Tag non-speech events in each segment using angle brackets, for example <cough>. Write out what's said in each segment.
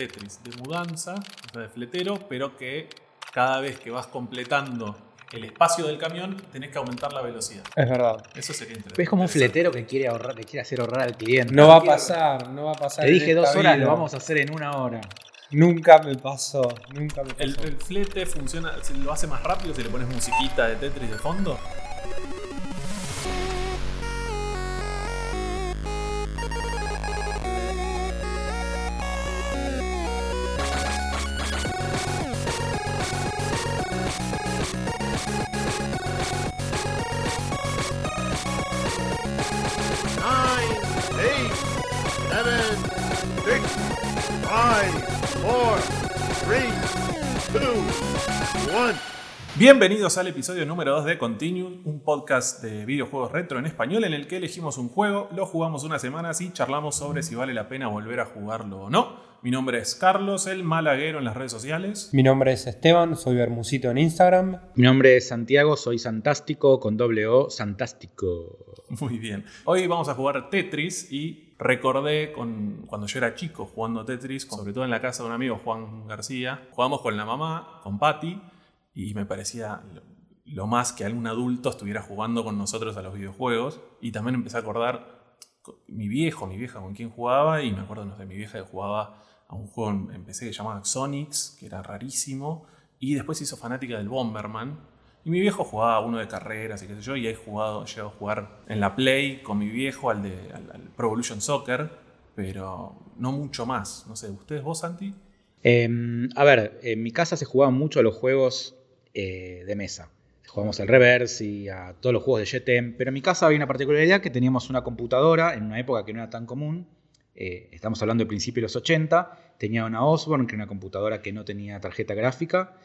Tetris de mudanza, o sea, de fletero, pero que cada vez que vas completando el espacio del camión, tenés que aumentar la velocidad. Es verdad. Eso sería interesante. Es como un fletero que quiere ahorrar, que quiere hacer ahorrar al cliente. No va a pasar, no va a pasar. Te dije dos horas, vida. lo vamos a hacer en una hora. Nunca me pasó, nunca me pasó. El, el flete funciona, lo hace más rápido si le pones musiquita de Tetris de fondo. Bienvenidos al episodio número 2 de Continuum, un podcast de videojuegos retro en español en el que elegimos un juego, lo jugamos unas semanas y charlamos sobre si vale la pena volver a jugarlo o no. Mi nombre es Carlos, el malaguero en las redes sociales. Mi nombre es Esteban, soy Bermusito en Instagram. Mi nombre es Santiago, soy Santástico con doble O, Santástico. Muy bien. Hoy vamos a jugar Tetris y recordé con, cuando yo era chico jugando Tetris, sobre todo en la casa de un amigo, Juan García. Jugamos con la mamá, con Patty, y me parecía lo, más que algún adulto estuviera jugando con nosotros a los videojuegos. Y también empecé a acordar mi viejo, mi vieja con quién jugaba, y me acuerdo, no sé, mi vieja que jugaba a un juego en PC que llamaba Sonics, que era rarísimo, y después se hizo fanática del Bomberman. Y mi viejo jugaba uno de carreras y qué sé yo, y he jugado, llego a jugar en la Play con mi viejo al, de, al, Pro Evolution Soccer, pero no mucho más. No sé, ¿ustedes vos, Santi? Eh, a ver, en mi casa se jugaban mucho los juegos eh, de mesa. Jugamos al reverse y a todos los juegos de GTM, pero en mi casa había una particularidad que teníamos una computadora en una época que no era tan común. eh, estamos hablando de principios de los 80. Tenía una Osborne, que era una computadora que no tenía tarjeta gráfica.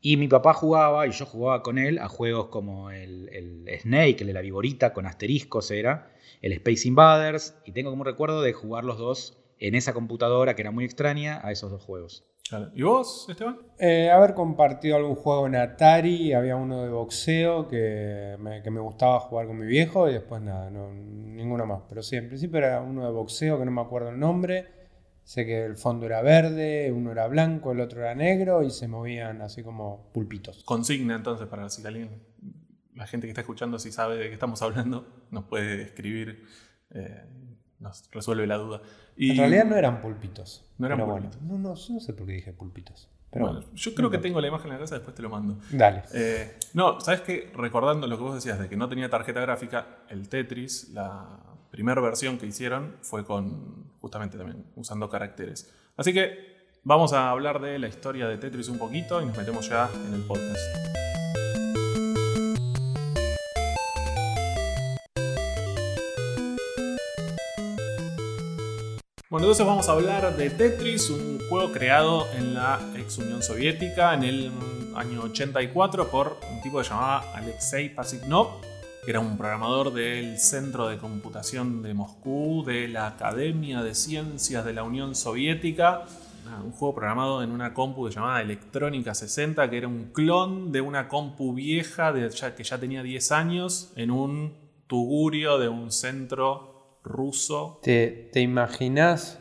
Y mi papá jugaba, y yo jugaba con él, a juegos como el, el Snake, el de la viborita, con asteriscos era, el Space Invaders, y tengo como recuerdo de jugar los dos en esa computadora que era muy extraña a esos dos juegos. ¿Y vos, Esteban? Eh, haber compartido algún juego en Atari, había uno de boxeo que me, que me gustaba jugar con mi viejo y después nada, no, ninguno más. Pero sí, en principio era uno de boxeo que no me acuerdo el nombre. Sé que el fondo era verde, uno era blanco, el otro era negro y se movían así como pulpitos. Consigna entonces para si alguien, la gente que está escuchando, si sabe de qué estamos hablando, nos puede escribir, eh, nos resuelve la duda. Y, En realidad no eran pulpitos. No eran pulpitos. Bueno, no, no, yo no sé por qué dije pulpitos. Pero bueno, bueno, yo creo que tengo la imagen en la casa, después te lo mando. dale. Eh, no, ¿sabes qué? Recordando lo que vos decías de que no tenía tarjeta gráfica, el Tetris, la primera versión que hicieron fue con, justamente también, usando caracteres. Así que vamos a hablar de la historia de Tetris un poquito y nos metemos ya en el podcast. Entonces vamos a hablar de Tetris, un juego creado en la ex Unión Soviética en el año 84 por un tipo que llamaba Alexei Pasivnov, que era un programador del Centro de Computación de Moscú, de la Academia de Ciencias de la Unión Soviética. Un juego programado en una compu llamaba Electrónica 60, que era un clon de una compu vieja que ya tenía 10 años en un tugurio de un centro ruso ¿Te, te imaginas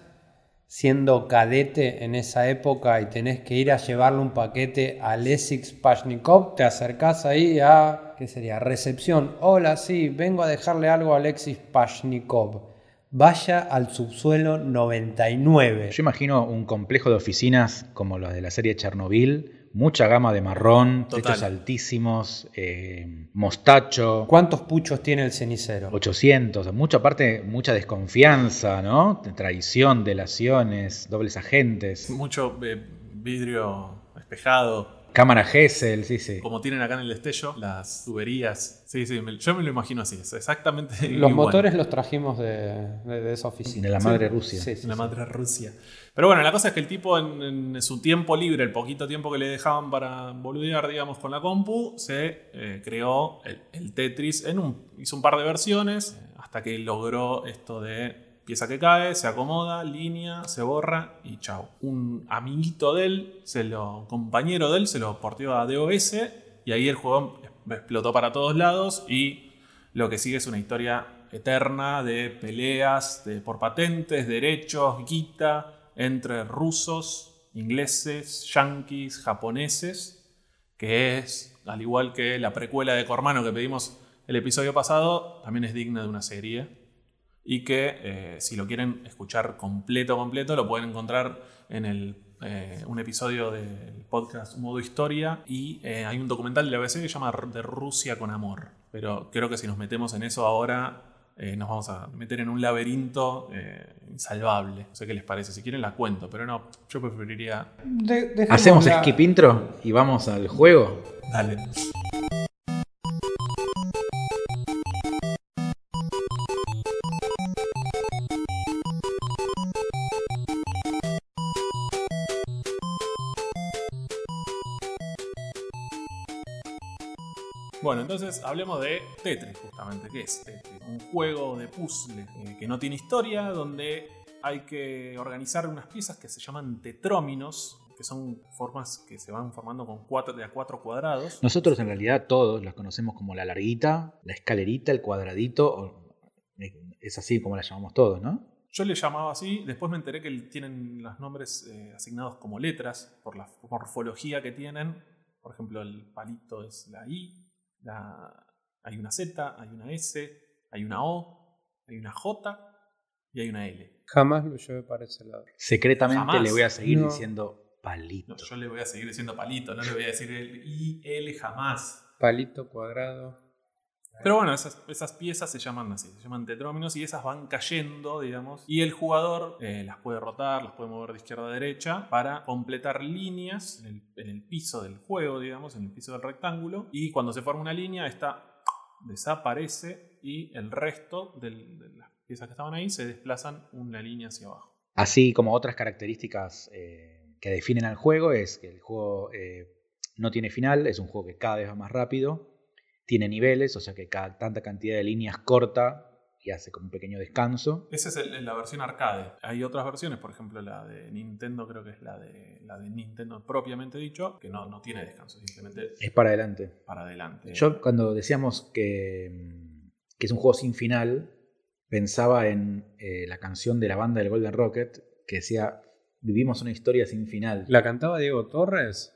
siendo cadete en esa época y tenés que ir a llevarle un paquete a Lesix Pashnikov? Te acercás ahí a, ¿qué sería? Recepción. Hola, sí, vengo a dejarle algo a Alexis Pashnikov. Vaya al subsuelo 99. Yo imagino un complejo de oficinas como los de la serie Chernobyl, mucha gama de marrón, Total. techos altísimos, eh, mostacho, ¿Cuántos puchos tiene el cenicero? 800, mucha parte, mucha desconfianza, ¿no? Traición, delaciones, dobles agentes, mucho eh, vidrio espejado, cámara Gesell, sí, sí. como tienen acá en el destello, las tuberías. Sí, sí, me- yo me lo imagino así, es exactamente Los igual. motores los trajimos de, de- de esa oficina. De la madre Rusia. Sí, sí, En la sí. madre Rusia. Pero bueno, la cosa es que el tipo en, su tiempo libre, el poquito tiempo que le dejaban para boludear, digamos, con la compu, se eh, creó el, Tetris en un, hizo un par de versiones eh, hasta que logró esto de pieza que cae, se acomoda, línea, se borra y chau. Un amiguito de él, se lo, compañero de él, se lo portió a DOS y ahí el juego explotó para todos lados y lo que sigue es una historia eterna de peleas de, por patentes, derechos, guita, entre rusos, ingleses, yanquis, japoneses, que es, al igual que la precuela de Cormano que pedimos el episodio pasado, también es digna de una serie. Y que eh, si lo quieren escuchar completo, completo, lo pueden encontrar en el, eh, un episodio del podcast Modo Historia. Y eh, hay un documental de la BBC que se llama De Rusia con Amor. Pero creo que si nos metemos en eso ahora, eh, nos vamos a meter en un laberinto eh, insalvable. No sé qué les parece. Si quieren la cuento, pero no, yo preferiría. De- Hacemos la- skip intro y vamos al juego. Dale. Entonces hablemos de Tetris, justamente. ¿Qué es Tetris? Un juego de puzzle eh, que no tiene historia, donde hay que organizar unas piezas que se llaman tetróminos, que son formas que se van formando con cuatro, de a cuatro cuadrados. Nosotros en realidad todos las conocemos como la larguita, la escalerita, el cuadradito. o- Es así como la llamamos todos, ¿no? Yo le llamaba así, después me enteré que tienen los nombres eh, asignados como letras por la morfología que tienen. Por ejemplo, el palito es la I, la- hay una Z, hay una S, hay una O, hay una J y hay una L. Jamás lo llevé para ese lado. Secretamente Jamás. le voy a seguir No. diciendo palito. No, yo le voy a seguir diciendo palito, no le voy a decir el I, L jamás. Palito cuadrado. Pero bueno, esas, piezas se llaman así, se llaman tetróminos y esas van cayendo, digamos. Y el jugador eh, las puede rotar, las puede mover de izquierda a derecha para completar líneas en el, piso del juego, digamos, en el piso del rectángulo. Y cuando se forma una línea, esta desaparece y el resto de las piezas que estaban ahí se desplazan una línea hacia abajo. Así como otras características eh, que definen al juego es que el juego eh, no tiene final, es un juego que cada vez va más rápido, tiene niveles, o sea que cada tanta cantidad de líneas corta y hace como un pequeño descanso. Esa es el- la versión arcade. Hay otras versiones, por ejemplo la de Nintendo, creo que es la de, la de Nintendo propiamente dicho, que no, no tiene descanso, simplemente Es para adelante. para adelante. Yo cuando decíamos que, mm, que es un juego sin final, pensaba en eh, la canción de la banda del Golden Rocket que decía, vivimos una historia sin final. ¿La cantaba Diego Torres?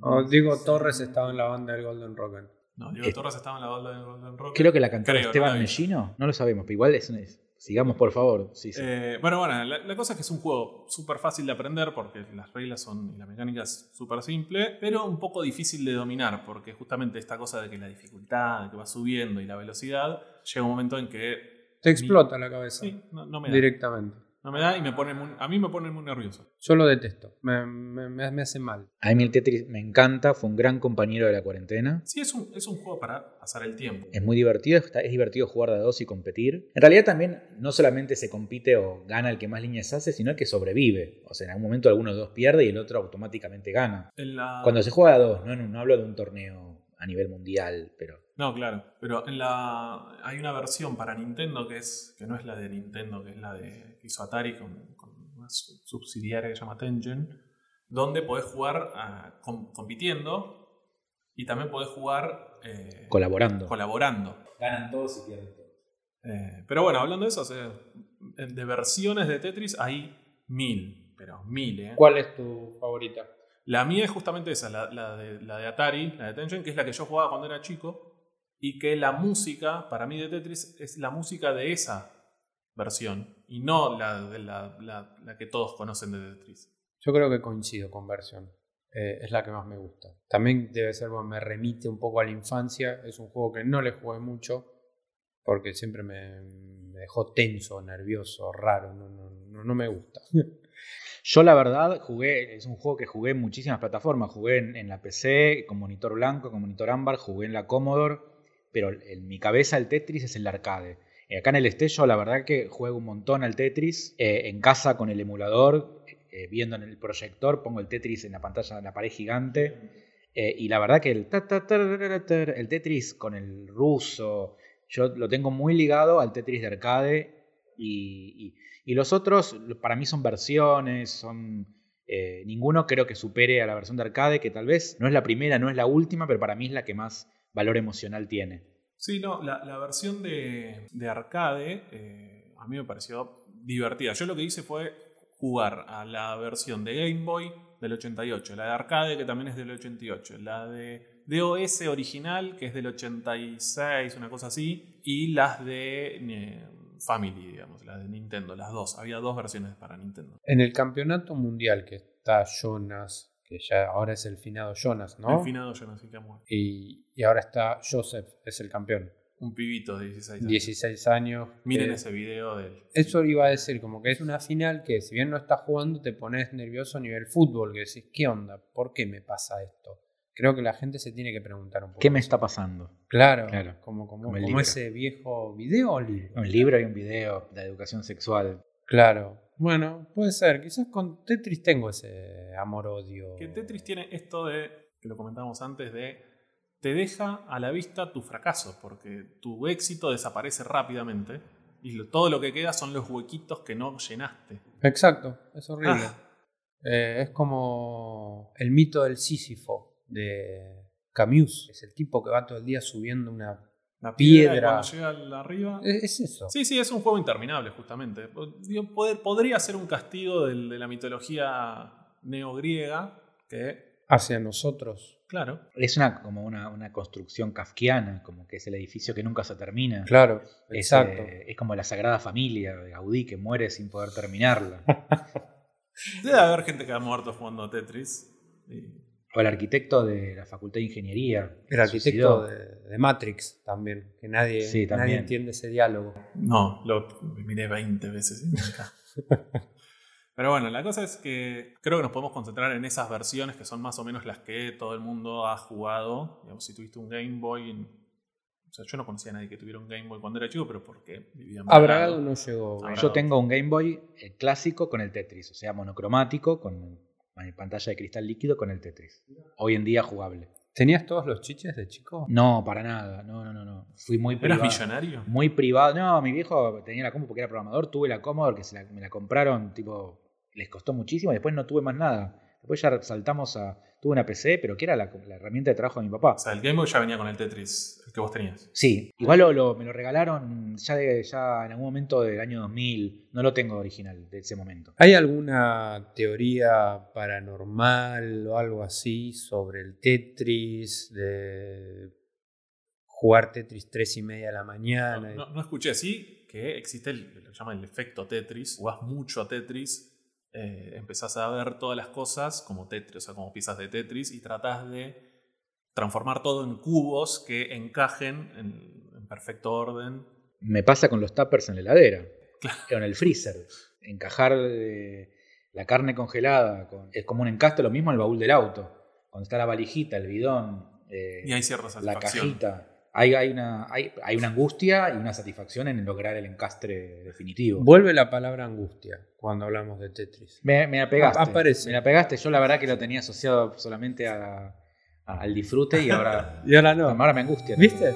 ¿O Diego Torres estaba en la banda del Golden Rocket? No, Diego Eh, Torres estaba en la banda de Golden Rock. Creo que la cantaba Creo, no Esteban vi. Mellino, no lo sabemos, pero igual es, es- sigamos por favor. Sí, sí. Eh, bueno, bueno, la, la cosa es que es un juego súper fácil de aprender porque las reglas son y la mecánica es súper simple, pero un poco difícil de dominar porque justamente esta cosa de que la dificultad que va subiendo y la velocidad llega un momento en que Te explota la cabeza. sí, no, no me da. directamente. No me da y me pone muy- a mí me pone muy nervioso. Yo lo detesto. Me, me- me- me hace mal. A mí el Tetris me encanta, fue un gran compañero de la cuarentena. Sí, es un, es un juego para pasar el tiempo. Es muy divertido, es divertido jugar de a dos y competir. En realidad también no solamente se compite o gana el que más líneas hace, sino el que sobrevive. O sea, en algún momento alguno de los dos pierde y el otro automáticamente gana. En la- Cuando se juega a dos, no, no hablo de un torneo a nivel mundial, pero No, claro. Pero en la hay una versión para Nintendo que es que no es la de Nintendo, que es la de que hizo Atari con, con una su- subsidiaria que se llama Tengen, donde podés jugar ah, com- compitiendo y también podés jugar eh, colaborando. colaborando. Ganan todos y pierden todos. Eh, pero bueno, hablando de eso, o sea, de versiones de Tetris hay mil, pero mil, ¿eh? ¿Cuál es tu favorita? La mía es justamente esa, la, la de, la de Atari, la de Tengen, que es la que yo jugaba cuando era chico. Y que la música, para mí de Tetris, es la música de esa versión. Y no la, de la, la- la que todos conocen de Tetris. Yo creo que coincido con versión. Eh, es la que más me gusta. También debe ser, bueno, me remite un poco a la infancia. Es un juego que no le jugué mucho porque siempre me, me dejó tenso, nervioso, raro. No, no, no, no me gusta. <laughs> Yo la verdad jugué, es un juego que jugué en muchísimas plataformas. Jugué en, en la PC con monitor blanco, con monitor ámbar, jugué en la Commodore, pero en mi cabeza el Tetris es el arcade. Acá en el Estello la verdad que juego un montón al Tetris. Eh, en casa con el emulador, eh, viendo en el proyector, pongo el Tetris en la pantalla, en la pared gigante. Eh, y la verdad que el, ta, ta, tar, el Tetris con el ruso, yo lo tengo muy ligado al Tetris de arcade. Y, y- los otros, para mí, son versiones, son. ninguno creo que supere a la versión de arcade, que tal vez no es la primera, no es la última, pero para mí es la que más valor emocional tiene. Sí, no, la, la versión de, de arcade eh, a mí me pareció divertida. Yo lo que hice fue jugar a la versión de Game Boy del 88, la de arcade que también es del 88, la de DOS original que es del 86, una cosa así, y las de eh, Family, digamos, las de Nintendo, las dos. Había dos versiones para Nintendo. En el campeonato mundial que está Jonas, que ya ahora es el finado Jonas, ¿no? El finado no sé qué muerto. Y, y ahora está Joseph, es el campeón. Un pibito de 16 años. 16 años. Miren que- ese video de él. Eso iba a decir, como que es una final que si bien no estás jugando te pones nervioso a nivel fútbol, que decís, ¿qué onda? ¿Por qué me pasa esto? Creo que la gente se tiene que preguntar un poco. ¿Qué me está pasando? Claro, Claro, como, como, como ese viejo video o libro. Un libro y un video de educación sexual. Claro. Bueno, puede ser. Quizás con Tetris tengo ese amor-odio. Que Tetris tiene esto de, que lo comentábamos antes, de te deja a la vista tu fracaso, porque tu éxito desaparece rápidamente y lo- todo lo que queda son los huequitos que no llenaste. Exacto, es horrible. Ah. Eh, es como el mito del Sísifo de Camus. Es el tipo que va todo el día subiendo una... La piedra, cuando llega al- arriba. Es, es eso. Sí, sí, es un juego interminable, justamente. Podría ser un castigo de la mitología neogriega, que, Hacia nosotros. claro, Es una, como una, una construcción kafkiana, como que es el edificio que nunca se termina. Claro, Es, exacto. eh, es como la Sagrada Familia de Gaudí que muere sin poder terminarla. <laughs> debe haber gente que ha muerto jugando a Tetris. Y- O el arquitecto de la Facultad de Ingeniería. El arquitecto de, de Matrix también, que nadie, Sí, nadie también. entiende ese diálogo. No, lo miré 20 veces. <laughs> Pero bueno, la cosa es que creo que nos podemos concentrar en esas versiones que son más o menos las que todo el mundo ha jugado. Digamos, si tuviste un Game Boy. O sea, yo no conocía a nadie que tuviera un Game Boy cuando era chico, pero porque vivía Abragado Bragado. no llegó. Yo tengo un Game Boy eh, clásico con el Tetris, o sea, monocromático, con con pantalla de cristal líquido con el Tetris. Hoy en día jugable. ¿Tenías todos los chiches de chico? No, para nada. No, no, no, no. Fui muy ¿Eras privado. millonario? Muy privado. No, mi viejo tenía la compu porque era programador. Tuve la Commodore que se la- me la compraron, tipo, les costó muchísimo. Y después no tuve más nada. Después ya saltamos a. Tuve una PC, pero que era la, la herramienta de trabajo de mi papá. O sea, el Game Boy ya venía con el Tetris, el que vos tenías. Sí, igual lo, lo- me lo regalaron ya, de- ya en algún momento del año 2000. No lo tengo original de ese momento. ¿Hay alguna teoría paranormal o algo así sobre el Tetris? De jugar Tetris 3 y media de la No, mañana. no- no escuché, sí, que existe el, lo que llaman el efecto Tetris. Jugás mucho a Tetris, eh, empezás a ver todas las cosas como Tetris, o sea, como piezas de Tetris, y tratás de transformar todo en cubos que encajen en, en perfecto orden. Me pasa con los tuppers en la heladera. O en el freezer. Encajar eh, la carne congelada. con- es como un encaste, lo mismo en el baúl del auto. Cuando está la valijita, el bidón, eh, Y hay la cajita. Hay, hay, una, hay, hay una angustia y una satisfacción en lograr el encastre definitivo. Vuelve la palabra angustia cuando hablamos de Tetris. Me, me la pegaste. Aparece. Me la pegaste. Yo la verdad que lo tenía asociado solamente a- a- al disfrute y ahora, <laughs> Y ahora no. ahora me angustia. ¿Viste?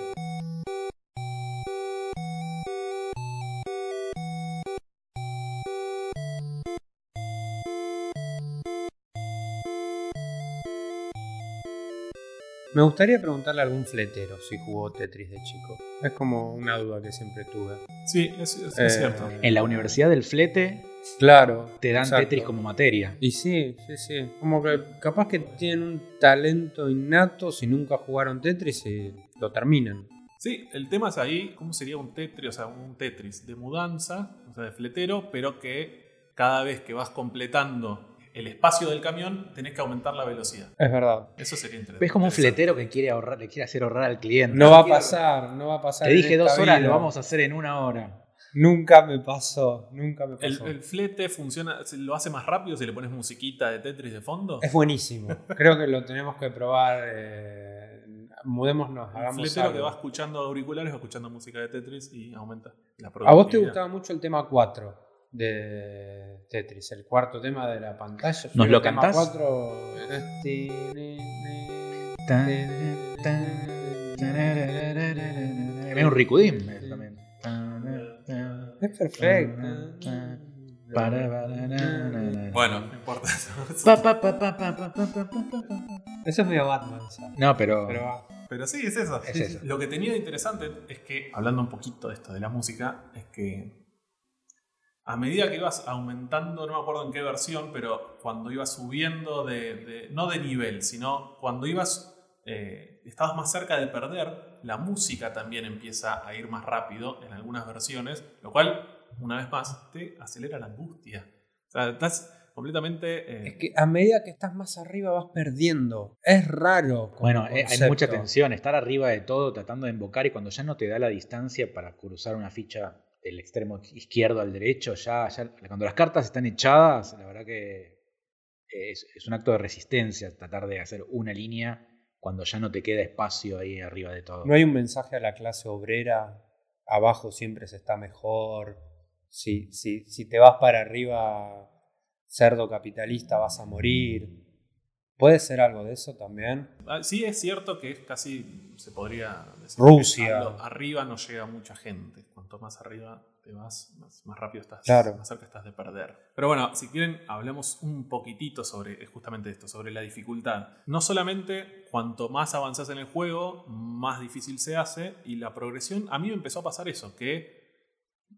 Me gustaría preguntarle a algún fletero si jugó Tetris de chico. Es como una duda que siempre tuve. Sí, es, es- es Eh, cierto. En la Universidad del Flete Claro. te dan exacto. Tetris como materia. Y sí, sí, sí. Como que capaz que tienen un talento innato si nunca jugaron Tetris y lo terminan. Sí, el tema es ahí, ¿cómo sería un Tetris? O sea, un Tetris de mudanza, o sea, de fletero, pero que cada vez que vas completando el espacio del camión, tenés que aumentar la velocidad. Es verdad. Eso sería interesante. Es como un fletero que quiere ahorrar, le quiere hacer ahorrar al cliente. No va a pasar, no va a pasar. Te dije dos horas, vida. lo vamos a hacer en una hora. Nunca me pasó, nunca me El, pasó. el flete funciona, lo hace más rápido si le pones musiquita de Tetris de fondo. Es buenísimo. Creo que lo tenemos que probar. eh, mudémonos, El hagamos fletero algo. que va escuchando auriculares va escuchando música de Tetris y aumenta la A vos te productividad. gustaba mucho el tema 4 de Tetris, el cuarto tema de la pantalla. ¿Nos lo cantás? Cuatro... Eh, es un ricudín. Es perfecto. Bueno, no importa. <laughs> Eso eso es medio Batman. No, pero... pero... Sí, es eso. es eso. Lo que tenía de interesante es que, hablando un poquito de esto de la música, es que a medida que ibas aumentando, no me acuerdo en qué versión, pero cuando ibas subiendo de, de- no de nivel, sino cuando ibas, eh, estabas más cerca de perder, la música también empieza a ir más rápido en algunas versiones, lo cual, una vez más, te acelera la angustia. O sea, estás completamente... eh, Es que a medida que estás más arriba vas perdiendo. Es raro. Bueno, eh, hay mucha tensión, estar arriba de todo tratando de invocar y cuando ya no te da la distancia para cruzar una ficha del extremo izquierdo al derecho, ya, ya cuando las cartas están echadas, la verdad que es, es un acto de resistencia tratar de hacer una línea cuando ya no te queda espacio ahí arriba de todo. No hay un mensaje a la clase obrera. Abajo siempre se está mejor. Si, si, si te vas para arriba, cerdo capitalista, vas a morir. ¿Puede ser algo de eso también? Ah, Sí es cierto que es casi, se podría decir, Rusia. que arriba no llega mucha gente. Cuanto más arriba te vas, más, más rápido estás, Claro. más cerca estás de perder. Pero bueno, si quieren, hablemos un poquitito sobre eh, justamente esto, sobre la dificultad. No solamente cuanto más avanzas en el juego, más difícil se hace, y la progresión, a mí me empezó a pasar eso, que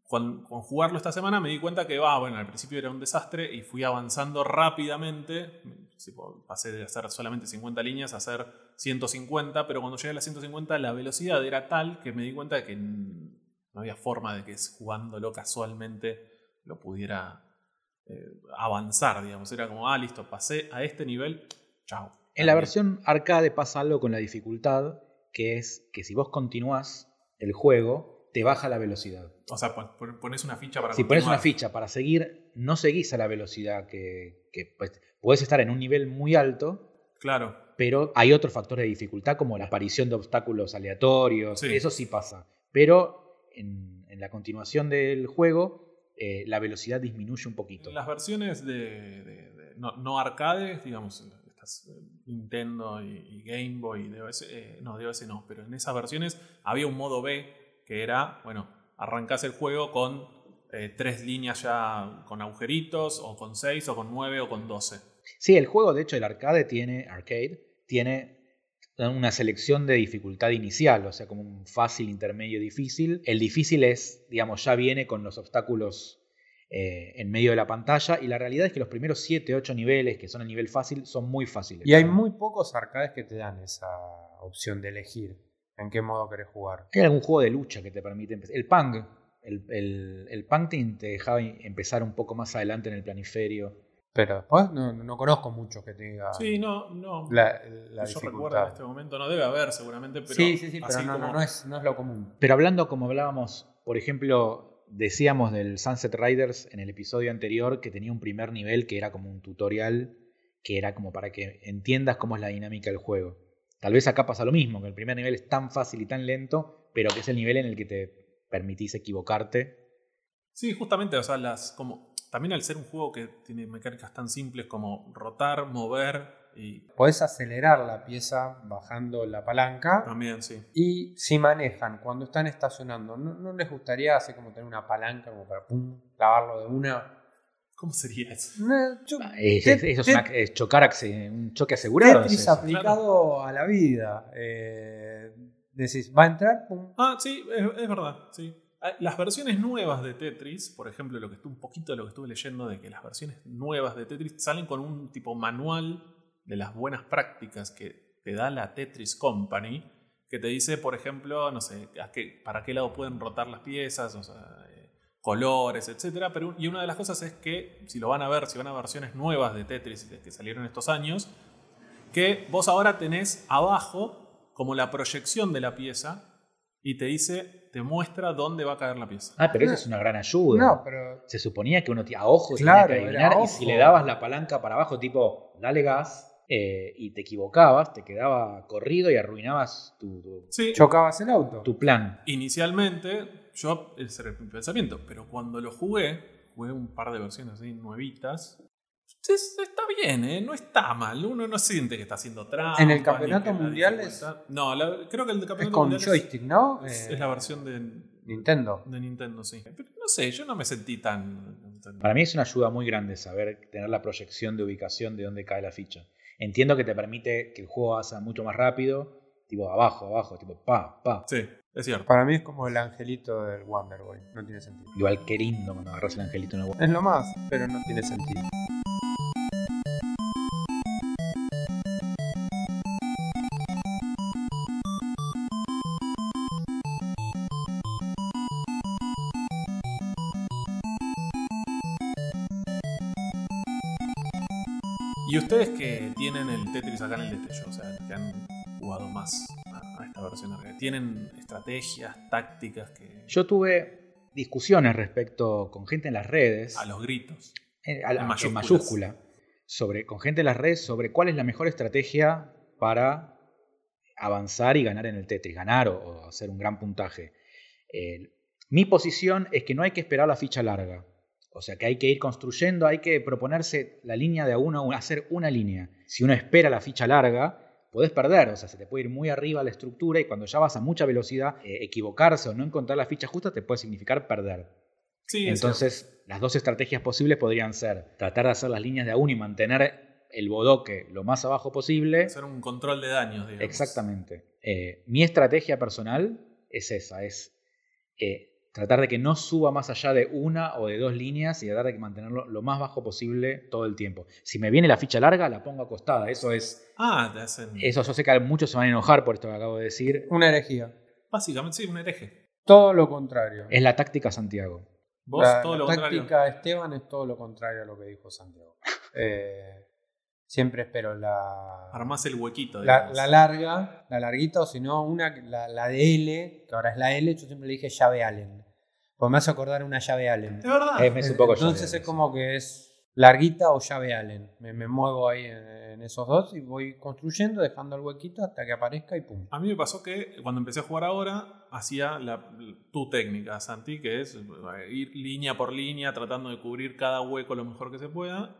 con, con jugarlo esta semana me di cuenta que, va, bueno, al principio era un desastre y fui avanzando rápidamente. Tipo, Pasé de hacer solamente 50 líneas a hacer 150, pero cuando llegué a las 150 la velocidad era tal que me di cuenta de que no había forma de que jugándolo casualmente lo pudiera eh, avanzar, digamos. Era como, ah, listo, pasé a este nivel, chao. En la versión arcade pasa algo con la dificultad, que es que si vos continuás el juego, te baja la velocidad. O sea, pon- pon- pones una ficha para Si pones una ficha para seguir, no seguís a la velocidad que, que, pues, podés estar en un nivel muy alto, Claro. pero hay otros factores de dificultad como la aparición de obstáculos aleatorios, Sí. eso sí pasa. Pero en, en la continuación del juego, eh, la velocidad disminuye un poquito. En las versiones de, de- de- no, no arcades, digamos, estas Nintendo y, y Game Boy y DOS, eh, no, DOS no, pero en esas versiones había un modo B que era, bueno, arrancás el juego con eh, tres líneas ya con agujeritos, o con seis, o con nueve, o con doce. Sí, el juego, de hecho, el arcade tiene, arcade, tiene una selección de dificultad inicial, o sea, como un fácil, intermedio, difícil. El difícil es, digamos, ya viene con los obstáculos eh, en medio de la pantalla y la realidad es que los primeros 7, 8 niveles, que son el nivel fácil, son muy fáciles. Y hay muy pocos arcades que te dan esa opción de elegir en qué modo querés jugar. Hay algún juego de lucha que te permite empezar. El Pang, el, el, el Pang te te dejaba empezar un poco más adelante en el planiferio. Pero después no, no conozco muchos que te diga Sí, no, no. la, la yo recuerdo en este momento, no debe haber seguramente, pero. sí, sí, sí, pero como- no es, no es lo común. Pero hablando como hablábamos, por ejemplo, decíamos del Sunset Riders en el episodio anterior que tenía un primer nivel que era como un tutorial, que era como para que entiendas cómo es la dinámica del juego. Tal vez acá pasa lo mismo, que el primer nivel es tan fácil y tan lento, pero que es el nivel en el que te permitís equivocarte. Sí, justamente, o sea, las como también al ser un juego que tiene mecánicas tan simples como rotar, mover y Podés acelerar la pieza bajando la palanca también sí. y si manejan cuando están estacionando, ¿no, no les gustaría hacer como tener una palanca como para pum, clavarlo de una? ¿Cómo sería eso? No, yo- Es- Tet- es- eso es, Tet- una- es chocar, un choque asegurado. es Tetris aplicado a la vida. Eh, decís, va a entrar, pum. Ah, sí, es, es verdad, sí. Ah, Las versiones nuevas de Tetris, por ejemplo, lo que estuve un poquito de lo que estuve leyendo de que las versiones nuevas de Tetris salen con un tipo manual de las buenas prácticas que te da la Tetris Company, que te dice, por ejemplo, no sé, a qué- para qué lado pueden rotar las piezas, o sea, colores, etcétera. Pero y una de las cosas es que si lo van a ver, si van a versiones nuevas de Tetris que salieron estos años, que vos ahora tenés abajo como la proyección de la pieza y te dice, te muestra dónde va a caer la pieza. Ah, pero eso es una gran ayuda. No, pero Se suponía que uno a ojo Claro, tenía que adivinar y si le dabas la palanca para abajo, tipo, dale gas, eh, y te equivocabas, te quedaba corrido y arruinabas tu, tu- Sí, chocabas el auto. tu plan. inicialmente yo, ese era mi pensamiento, pero cuando lo jugué, jugué un par de versiones así nuevitas. es- está bien, ¿eh? no está mal. Uno no siente que está haciendo trampa. En el campeonato mundial es- No, la- creo que el es campeonato con mundial es- joystick, ¿no? es, Eh, es la versión de, Nintendo. de Nintendo, sí. Pero no sé, yo no me sentí tan. tan- Para mí es una ayuda muy grande saber tener la proyección de ubicación de dónde cae la ficha. Entiendo que te permite que el juego sea mucho más rápido, tipo abajo, abajo, tipo pa, pa. Sí, es cierto. Para mí es como el angelito del Wonder Boy. No tiene sentido. Igual qué lindo cuando agarras el angelito en el Es lo más, pero no tiene sentido. Y ustedes que tienen el Tetris acá en el destello, o sea, que han jugado más a, esta versión larga, ¿tienen estrategias, tácticas que... Yo tuve discusiones respecto con gente en las redes, a los gritos? eh, a en mayúscula, sobre, con gente en las redes sobre cuál es la mejor estrategia para avanzar y ganar en el Tetris, ganar o, o hacer un gran puntaje. Eh, mi posición es que no hay que esperar la ficha larga. O sea, que hay que ir construyendo, hay que proponerse la línea de a uno, hacer una línea. Si uno espera la ficha larga, podés perder, o sea, se te puede ir muy arriba la estructura y cuando ya vas a mucha velocidad, eh, equivocarse o no encontrar la ficha justa te puede significar perder. Sí, es Entonces, las dos estrategias posibles podrían ser tratar de hacer las líneas de a uno y mantener el bodoque lo más abajo posible. hacer un control de daños, digamos. Exactamente. Eh, mi estrategia personal es esa, es eh, tratar de que no suba más allá de una o de dos líneas y tratar de mantenerlo lo más bajo posible todo el tiempo. Si me viene la ficha larga, la pongo acostada. Eso es. Ah, te hacen... Eso yo sé que muchos se van a enojar por esto que acabo de decir. Una herejía. Básicamente, sí, un hereje. Todo lo contrario. Es la táctica Santiago. Vos, la, todo la lo contrario. táctica de Esteban es todo lo contrario a lo que dijo Santiago. <laughs> Eh, siempre espero la, Armás el huequito, la, digamos. la larga, la larguita, o si no, una, la, la de L, que ahora es la L, yo siempre le dije llave Allen. Pues me hace acordar una llave Allen. Es verdad. Eh, me es un poco Entonces llave, es como que es larguita o llave Allen. Me, me muevo ahí en, en esos dos y voy construyendo, dejando el huequito hasta que aparezca y pum. A mí me pasó que cuando empecé a jugar ahora, hacía la, tu técnica, Santi, que es eh, ir línea por línea, tratando de cubrir cada hueco lo mejor que se pueda.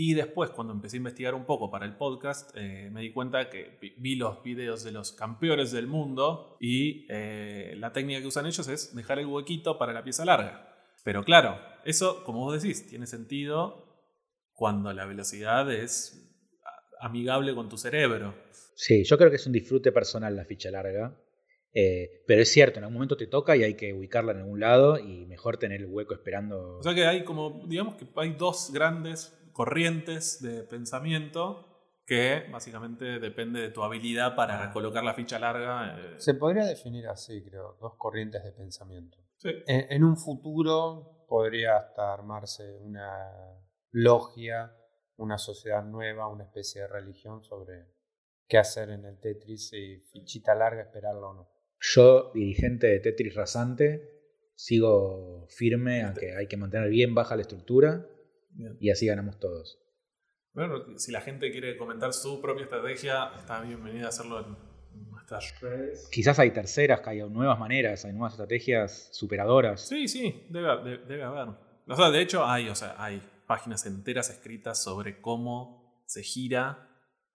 Y después, cuando empecé a investigar un poco para el podcast, eh, me di cuenta que vi- los videos de los campeones del mundo y eh, la técnica que usan ellos es dejar el huequito para la pieza larga. Pero claro, eso, como vos decís, tiene sentido cuando la velocidad es amigable con tu cerebro. Sí, yo creo que es un disfrute personal la ficha larga. Eh, pero es cierto, en algún momento te toca y hay que ubicarla en algún lado y mejor tener el hueco esperando. O sea que hay como, digamos que hay dos grandes corrientes de pensamiento que básicamente depende de tu habilidad para colocar la ficha larga. eh, Se podría definir así, creo, dos corrientes de pensamiento. sí. En, en un futuro podría hasta armarse una logia, una sociedad nueva, una especie de religión sobre qué hacer en el Tetris y fichita larga, esperarlo o no. Yo, dirigente de Tetris Rasante, sigo firme a que hay que mantener bien baja la estructura Bien. y así ganamos todos. Bueno, si la gente quiere comentar su propia estrategia, está bienvenida a hacerlo en nuestras redes. Quizás hay terceras, que hay nuevas maneras, hay nuevas estrategias superadoras. Sí, sí, debe, de- debe haber. O sea, de hecho, hay, o sea, hay páginas enteras escritas sobre cómo se gira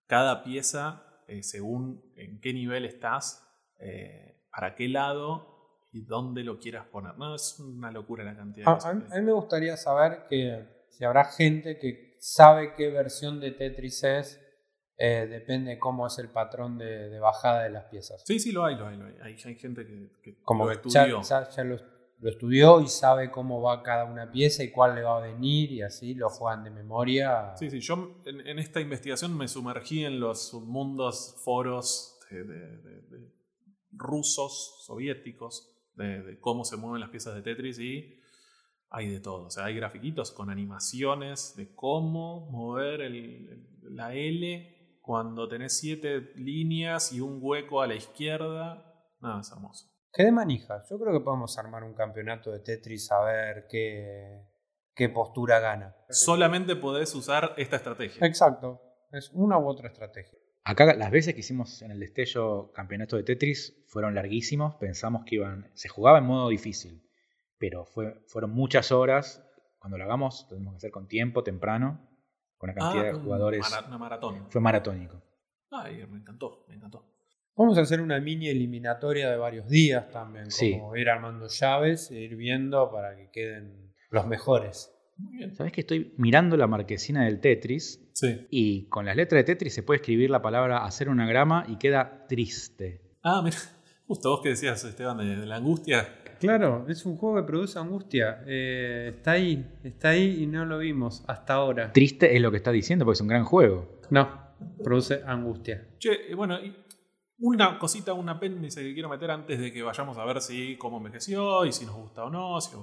cada pieza eh, según en qué nivel estás, eh, para qué lado y dónde lo quieras poner. No, es una locura la cantidad de A, cosas a mí- a mí me gustaría saber que si habrá gente que sabe qué versión de Tetris es, eh, depende cómo es el patrón de, de bajada de las piezas. Sí, sí, lo hay, lo hay, lo hay. Hay, hay gente que, que Como lo ya, estudió. ya- ya lo, lo estudió y sabe cómo va cada una pieza y cuál le va a venir y así lo juegan de memoria. Sí, sí, yo en, en esta investigación me sumergí en los mundos, foros de, rusos, soviéticos, de cómo se mueven las piezas de Tetris y hay de todo. O sea, hay grafiquitos con animaciones de cómo mover el- la L cuando tenés siete líneas y un hueco a la izquierda. Nada, es hermoso. Qué de manija. Yo creo que podemos armar un campeonato de Tetris a ver qué, qué postura gana. Solamente podés usar esta estrategia. Exacto. Es una u otra estrategia. Acá las veces que hicimos en el destello campeonato de Tetris fueron larguísimos, pensamos que iban, se jugaba en modo difícil, pero fue, fueron muchas horas. Cuando lo hagamos, lo tenemos que hacer con tiempo, temprano, con una cantidad Ah, de jugadores. mara- una maratón. Fue maratónico. Ay, me encantó, me encantó. Vamos a hacer una mini eliminatoria de varios días también. Sí. Como ir armando llaves e ir viendo para que queden los mejores. Muy bien. ¿Sabés que estoy mirando la marquesina del Tetris? Sí. Y con las letras de Tetris se puede escribir la palabra hacer un anagrama y queda triste. Ah, mira. <laughs> Justo vos que decías, Esteban, de, de la angustia. Claro, es un juego que produce angustia. Eh, está ahí, está ahí y no lo vimos hasta ahora. Triste es lo que está diciendo porque es un gran juego. No, produce angustia. Che, eh, bueno, y una cosita, un apéndice que quiero meter antes de que vayamos a ver si cómo envejeció y si nos gusta o no, si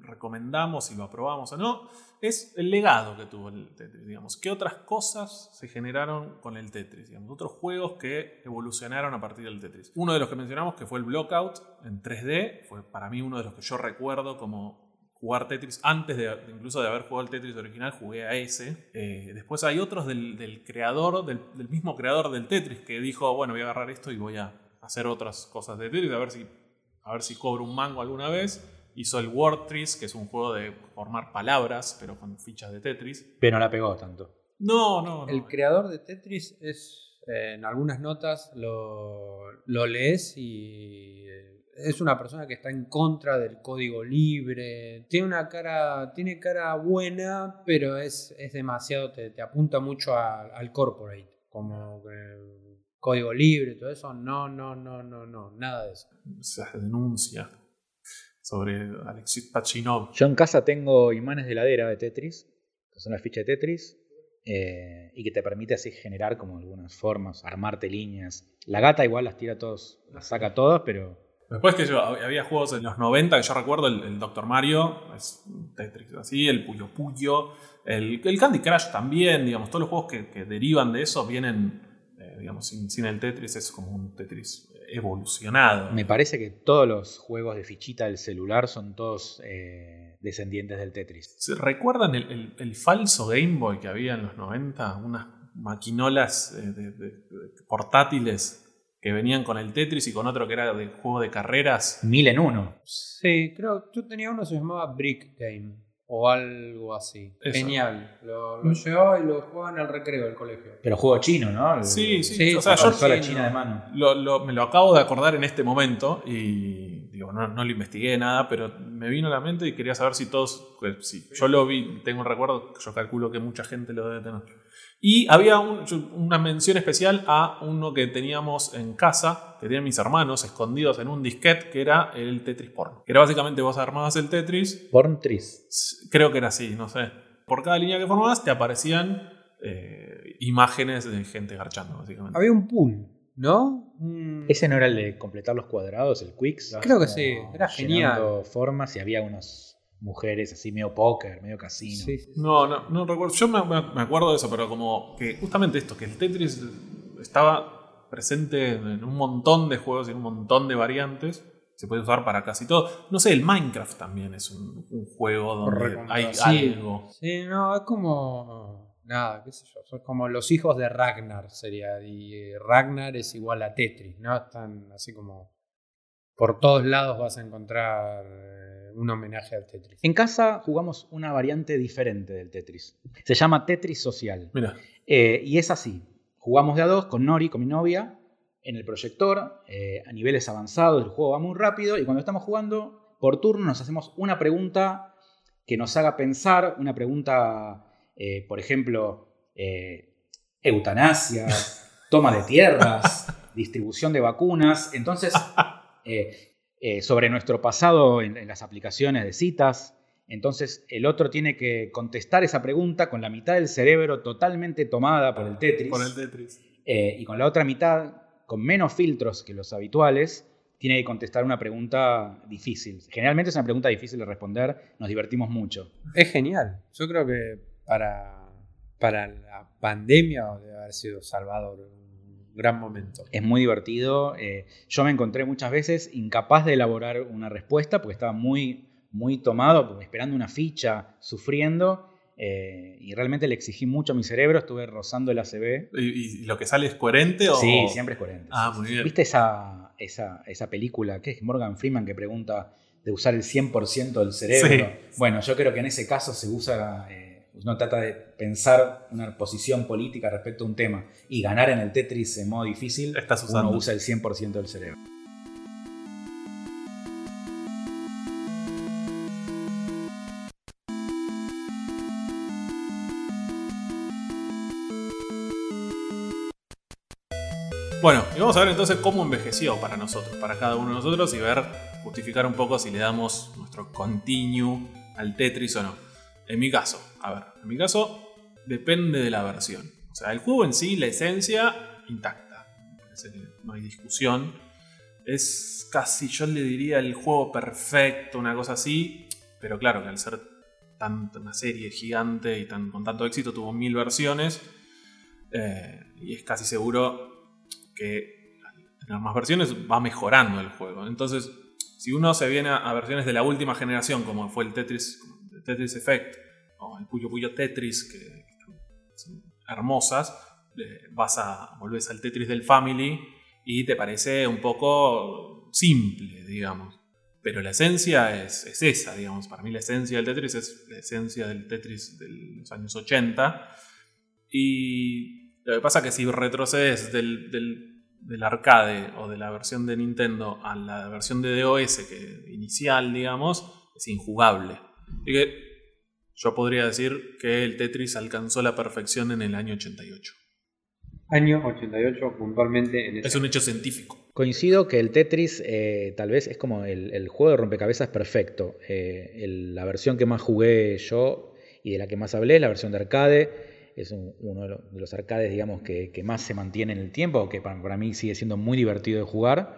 recomendamos, si lo aprobamos o no, es el legado que tuvo el Tetris, digamos. ¿Qué otras cosas se generaron con el Tetris? Digamos, otros juegos que evolucionaron a partir del Tetris. Uno de los que mencionamos, que fue el Blockout en 3D, fue para mí uno de los que yo recuerdo como jugar Tetris antes de incluso de haber jugado el Tetris original, jugué a ese. Eh, después hay otros del, creador, del mismo creador del Tetris, que dijo, bueno, voy a agarrar esto y voy a hacer otras cosas de Tetris, a ver si, a ver si cobro un mango alguna vez. Hizo el Wordtris, que es un juego de formar palabras, pero con fichas de Tetris. Pero no la pegó tanto. No, no, no. El creador de Tetris es, eh, en algunas notas lo, lo lees y eh, es una persona que está en contra del código libre. Tiene una cara, tiene cara buena, pero es, es demasiado, te, te apunta mucho a- al corporate, como que código libre, todo eso. No, no, no, no, no, nada de eso. Se denuncia sobre Alexis Pachinov. Yo en casa tengo imanes de heladera de Tetris, que son las fichas de Tetris, eh, y que te permite así generar como algunas formas, armarte líneas. La gata igual las tira todos, las saca todas, pero Después que yo, había juegos en los 90 que yo recuerdo, el, el Dr. Mario, es Tetris así, el Puyo Puyo, el, el Candy Crush también, digamos, todos los juegos que, que derivan de eso vienen, digamos, sin, sin el Tetris, es como un Tetris evolucionado. me parece que todos los juegos de fichita del celular son todos eh, descendientes del Tetris. ¿Se ¿Recuerdan el, el- el falso Game Boy que había en los 90? Unas maquinolas eh, de- de- de portátiles que venían con el Tetris y con otro que era de juego de carreras. Mil en uno. Sí, creo yo tenía uno que se llamaba Brick Game o algo así. Eso. Genial. Lo, lo llevaba y lo jugaba en el recreo del colegio. Pero juego chino, ¿no? El- Sí, sí, Sí, o sea, yo china de mano. Lo- lo- me lo acabo de acordar en este momento y digo, no, no lo investigué nada, pero me vino a la mente y quería saber si todos, pues, si yo lo vi, tengo un recuerdo, yo calculo que mucha gente lo debe tener. Y había un- una mención especial a uno que teníamos en casa, que tenían mis hermanos escondidos en un disquete, que era el Tetris Porn. Que era básicamente vos armabas el Tetris, Porn Tris. creo que era así, no sé. Por cada línea que formabas te aparecían eh, imágenes de gente garchando, básicamente. Había un pool, ¿no? Ese no era el de completar los cuadrados, el Quicks. Creo que sí, era llenando formas y había unas mujeres así medio póker, medio casino. Sí. No, no, no recuerdo. Yo me, me- acuerdo de eso, pero como que justamente esto, que el Tetris estaba presente en un montón de juegos y en un montón de variantes. Se puede usar para casi todo. No sé, el Minecraft también es un, un juego donde Recontra, hay sí. algo. Sí, no, es como. Nada, qué sé yo. Son como los hijos de Ragnar sería. Y Ragnar es igual a Tetris, ¿no? Están así como. Por todos lados vas a encontrar eh, un homenaje al Tetris. En casa jugamos una variante diferente del Tetris. Se llama Tetris Social. Mira, Eh, y es así. Jugamos de a dos con Nori, con mi novia, en el proyector, eh, a niveles avanzados, el juego va muy rápido y cuando estamos jugando, por turno nos hacemos una pregunta que nos haga pensar, una pregunta, eh, por ejemplo, eutanasia, <laughs> toma de tierras, distribución de vacunas. Entonces, <laughs> eh, eh, sobre nuestro pasado en, en las aplicaciones de citas. Entonces el otro tiene que contestar esa pregunta con la mitad del cerebro totalmente tomada por el Tetris. por el Tetris. eh, y con la otra mitad, con menos filtros que los habituales, tiene que contestar una pregunta difícil. Generalmente es una pregunta difícil de responder, nos divertimos mucho. Es genial. Yo creo que para, para la pandemia debe haber sido Salvador gran momento. Es muy divertido. eh, yo me encontré muchas veces incapaz de elaborar una respuesta porque estaba muy, muy tomado, esperando una ficha, sufriendo. eh, y realmente le exigí mucho a mi cerebro, estuve rozando el ACB. ¿Y, y lo que sale es coherente o.? Sí, siempre es coherente. Ah, muy bien. ¿Viste esa, esa, esa película que es Morgan Freeman que pregunta de usar el 100% del cerebro? Sí. Bueno, yo creo que en ese caso se usa, eh, pues, uno trata de pensar una posición política respecto a un tema y ganar en el Tetris en modo difícil, Estás usando. uno usa el 100% del cerebro. Bueno, y vamos a ver entonces cómo envejeció para nosotros, para cada uno de nosotros, y ver, justificar un poco si le damos nuestro continue al Tetris o no. En mi caso, a ver, en mi caso depende de la versión. O sea, el juego en sí, la esencia, intacta. No hay discusión. Es casi, yo le diría, el juego perfecto, una cosa así. Pero claro, que al ser tanta una serie gigante y tan, con tanto éxito, tuvo mil versiones. eh, y es casi seguro que al tener más versiones va mejorando el juego. Entonces, si uno se viene a, versiones de la última generación, como fue el Tetris, Tetris Effect, o el Puyo Puyo Tetris, que, son hermosas, vas a volvés al Tetris del Family y te parece un poco simple, digamos. Pero la esencia es, es esa, digamos. Para mí la esencia del Tetris es la esencia del Tetris de los años 80. Y lo que pasa es que si retrocedes del, del, del arcade o de la versión de Nintendo a la versión de DOS que, inicial, digamos, es injugable. Así que yo podría decir que el Tetris alcanzó la perfección en el año 88. Año 88 puntualmente en ese Es un hecho científico. Coincido que el Tetris eh, tal vez es como el, el juego de rompecabezas perfecto. Eh, el- la versión que más jugué yo y de la que más hablé es la versión de arcade. Es un- uno de lo- de los arcades, digamos, que, que más se mantiene en el tiempo, que para, para mí sigue siendo muy divertido de jugar.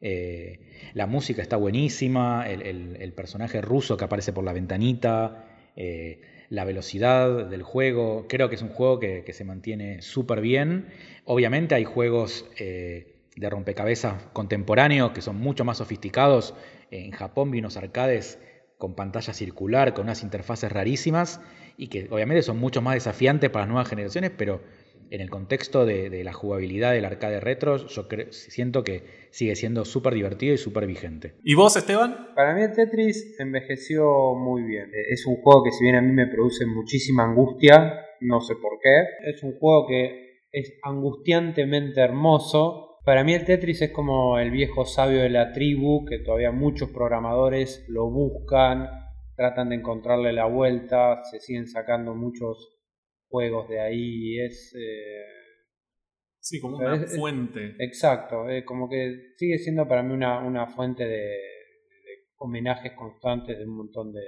Eh, la música está buenísima, el, personaje ruso que aparece por la ventanita, eh, la velocidad del juego. Creo que es un juego que, que se mantiene súper bien. Obviamente hay juegos eh, de rompecabezas contemporáneos que son mucho más sofisticados. En Japón vi unos arcades con pantalla circular, con unas interfaces rarísimas y que obviamente son mucho más desafiantes para las nuevas generaciones, pero en el contexto de, de la jugabilidad del arcade retro, yo siento que sigue siendo súper divertido y súper vigente. ¿Y vos, Esteban? Para mí el Tetris envejeció muy bien. Eh, Es un juego que si bien a mí me produce muchísima angustia, no sé por qué, es un juego que es angustiantemente hermoso. Para mí el Tetris es como el viejo sabio de la tribu, que todavía muchos programadores lo buscan, tratan de encontrarle la vuelta, se siguen sacando muchos juegos de ahí. Es... eh, Sí, como una es- fuente. Exacto, eh, como que sigue siendo para mí una, una fuente de, de homenajes constantes de un montón de,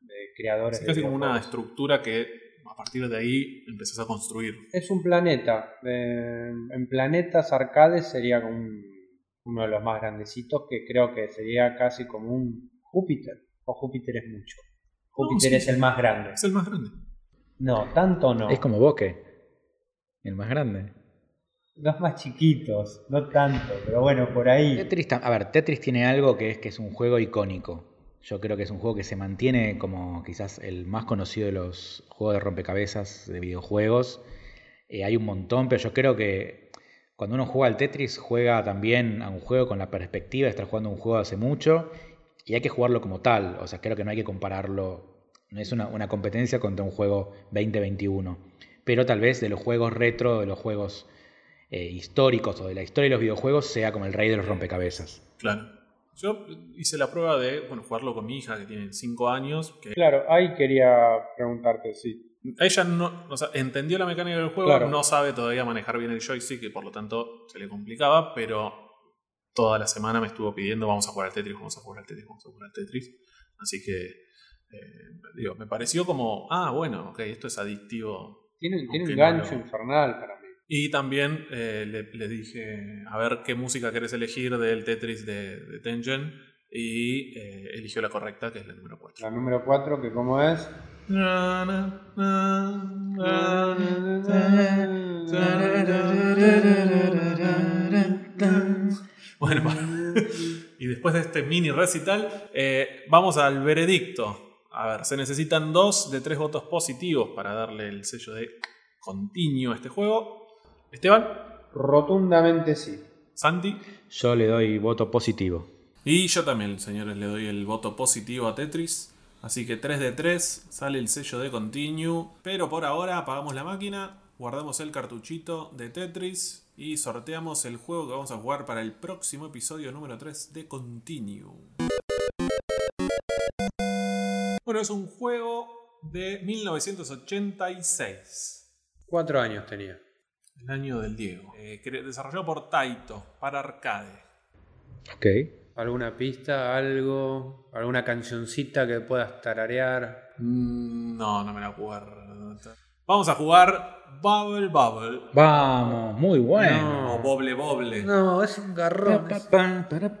de creadores. Es casi como una estructura que a partir de ahí empezás a construir. Es un planeta. eh, en planetas arcades sería como un- uno de los más grandecitos que creo que sería casi como un Júpiter. O Júpiter es mucho. Júpiter sí, es el más grande. Es el más grande. No, tanto no. Es como Bokeh, el más grande. Los más chiquitos, no tanto, pero bueno, por ahí. Tetris, a ver, Tetris tiene algo que es que es un juego icónico. Yo creo que es un juego que se mantiene como quizás el más conocido de los juegos de rompecabezas de videojuegos. Eh, hay un montón, pero yo creo que cuando uno juega al Tetris, juega también a un juego con la perspectiva de estar jugando un juego hace mucho y hay que jugarlo como tal. O sea, creo que no hay que compararlo. No es una, una competencia contra un juego 2021. Pero tal vez de los juegos retro, de los juegos eh, históricos o de la historia de los videojuegos, sea como el rey de los rompecabezas. Claro. Yo hice la prueba de bueno, jugarlo con mi hija que tiene 5 años. Que Claro, ahí quería preguntarte, sí. ella no, o sea, entendió la mecánica del juego, Claro. no sabe todavía manejar bien el joystick y por lo tanto se le complicaba, pero toda la semana me estuvo pidiendo vamos a jugar al Tetris, vamos a jugar al Tetris, vamos a jugar al Tetris. Así que, eh, digo, me pareció como, ah, bueno, ok, esto es adictivo. Tiene, un gancho infernal para mí. Y también eh, le, le dije, a ver qué música querés elegir del Tetris de, de Tengen. Y eh, eligió la correcta, que es la número 4. La número 4, que como es. Bueno, <laughs> y después de este mini recital, eh, vamos al veredicto. A ver, se necesitan dos de tres votos positivos para darle el sello de continuo a este juego. Esteban, Rotundamente sí. Santi. Yo le doy voto positivo. Y yo también, señores, le doy el voto positivo a Tetris. Así que 3 de 3 sale el sello de Continue. Pero por ahora apagamos la máquina, guardamos el cartuchito de Tetris y sorteamos el juego que vamos a jugar para el próximo episodio número 3 de Continue. Bueno, es un juego de 1986. Cuatro años tenía. El año del Diego. Eh, desarrollado por Taito, para arcade. Ok. ¿Alguna pista, algo, alguna cancioncita que puedas tararear? Mm, no, no me la acuerdo. Vamos a jugar Bubble Bubble. Vamos, muy bueno. O Boble Boble. No, es un garrón. Pa, es- pa, para,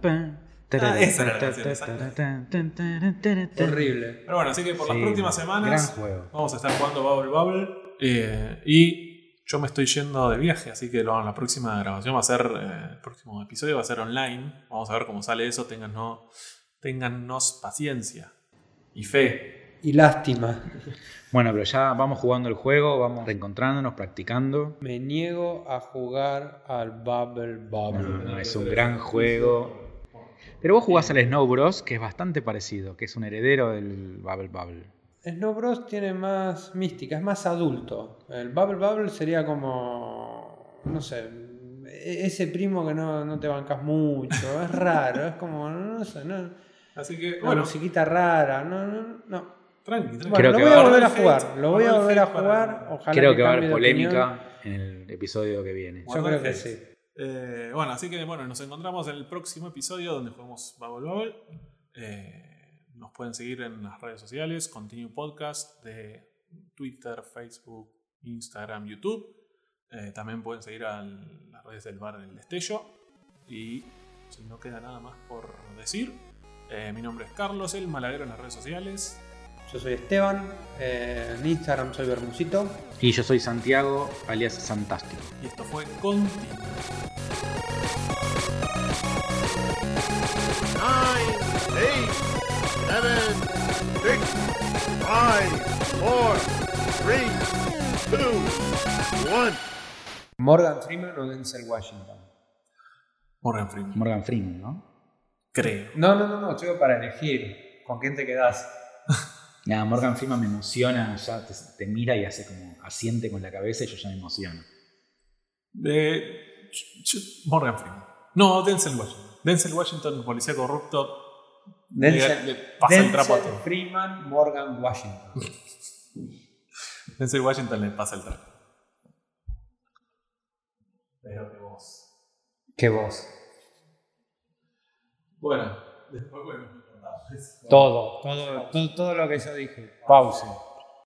pa, Ah, esa era la canción, exacto. Horrible. Pero bueno, así que por las Sí, próximas semanas gran juego. vamos a estar jugando Bubble Bubble. eh, y yo me estoy yendo de viaje, así que lo- la próxima grabación va a ser, eh, el próximo episodio va a ser online. Vamos a ver cómo sale eso. Téngannos, téngannos paciencia y fe. Y lástima. Bueno, pero ya vamos jugando el juego, vamos reencontrándonos, practicando. Me niego a jugar al Bubble Bubble. No, no, es un gran juego. Pero vos jugás al Snow Bros, que es bastante parecido, que es un heredero del Bubble Bubble. Snow Bros tiene más mística, es más adulto. El Bubble Bubble sería como. No sé. e- Ese primo que no, no te bancas mucho. Es <laughs> raro, es como. No sé, no. Así que, Una bueno, musiquita rara. No, no, no. tranqui, tranqui. Bueno, Creo lo que voy va a volver a jugar. Lo voy a volver a jugar. Ojalá Creo que que va a haber polémica en el episodio que viene. Yo creo que sí. Eh, bueno, así que bueno, nos encontramos en el próximo episodio donde jugamos Bubble Bubble. Eh, nos pueden seguir en las redes sociales, Continue Podcast de Twitter, Facebook, Instagram, YouTube. Eh, también pueden seguir a las redes del bar El Destello. Y si no queda nada más por decir, mi nombre es Carlos, el Malaguero en las redes sociales. Yo soy Esteban. eh, en Instagram soy Bermucito. Y yo soy Santiago, alias Santástico. Y esto fue Continue. nine, eight, seven, six, five, four, three, two, one. Morgan Freeman o Denzel Washington. Morgan Freeman. Morgan Freeman, ¿no? Creo. No, no, no, no, estoy para elegir. ¿Con quién te quedás? Nada, Morgan Freeman me emociona, ya te, te mira y hace como asiente con la cabeza y yo ya me emociono. Eh, Morgan Freeman. No, Denzel Washington. Denzel Washington, policía corrupto. Denzel, le, le pasa el trapo a Denzel todo. Freeman, Morgan Washington. <laughs> Denzel Washington le pasa el trapo. Pero que vos. ¿Qué voz? Bueno, después bueno. Todo, todo, todo, todo lo que yo dije. Pause.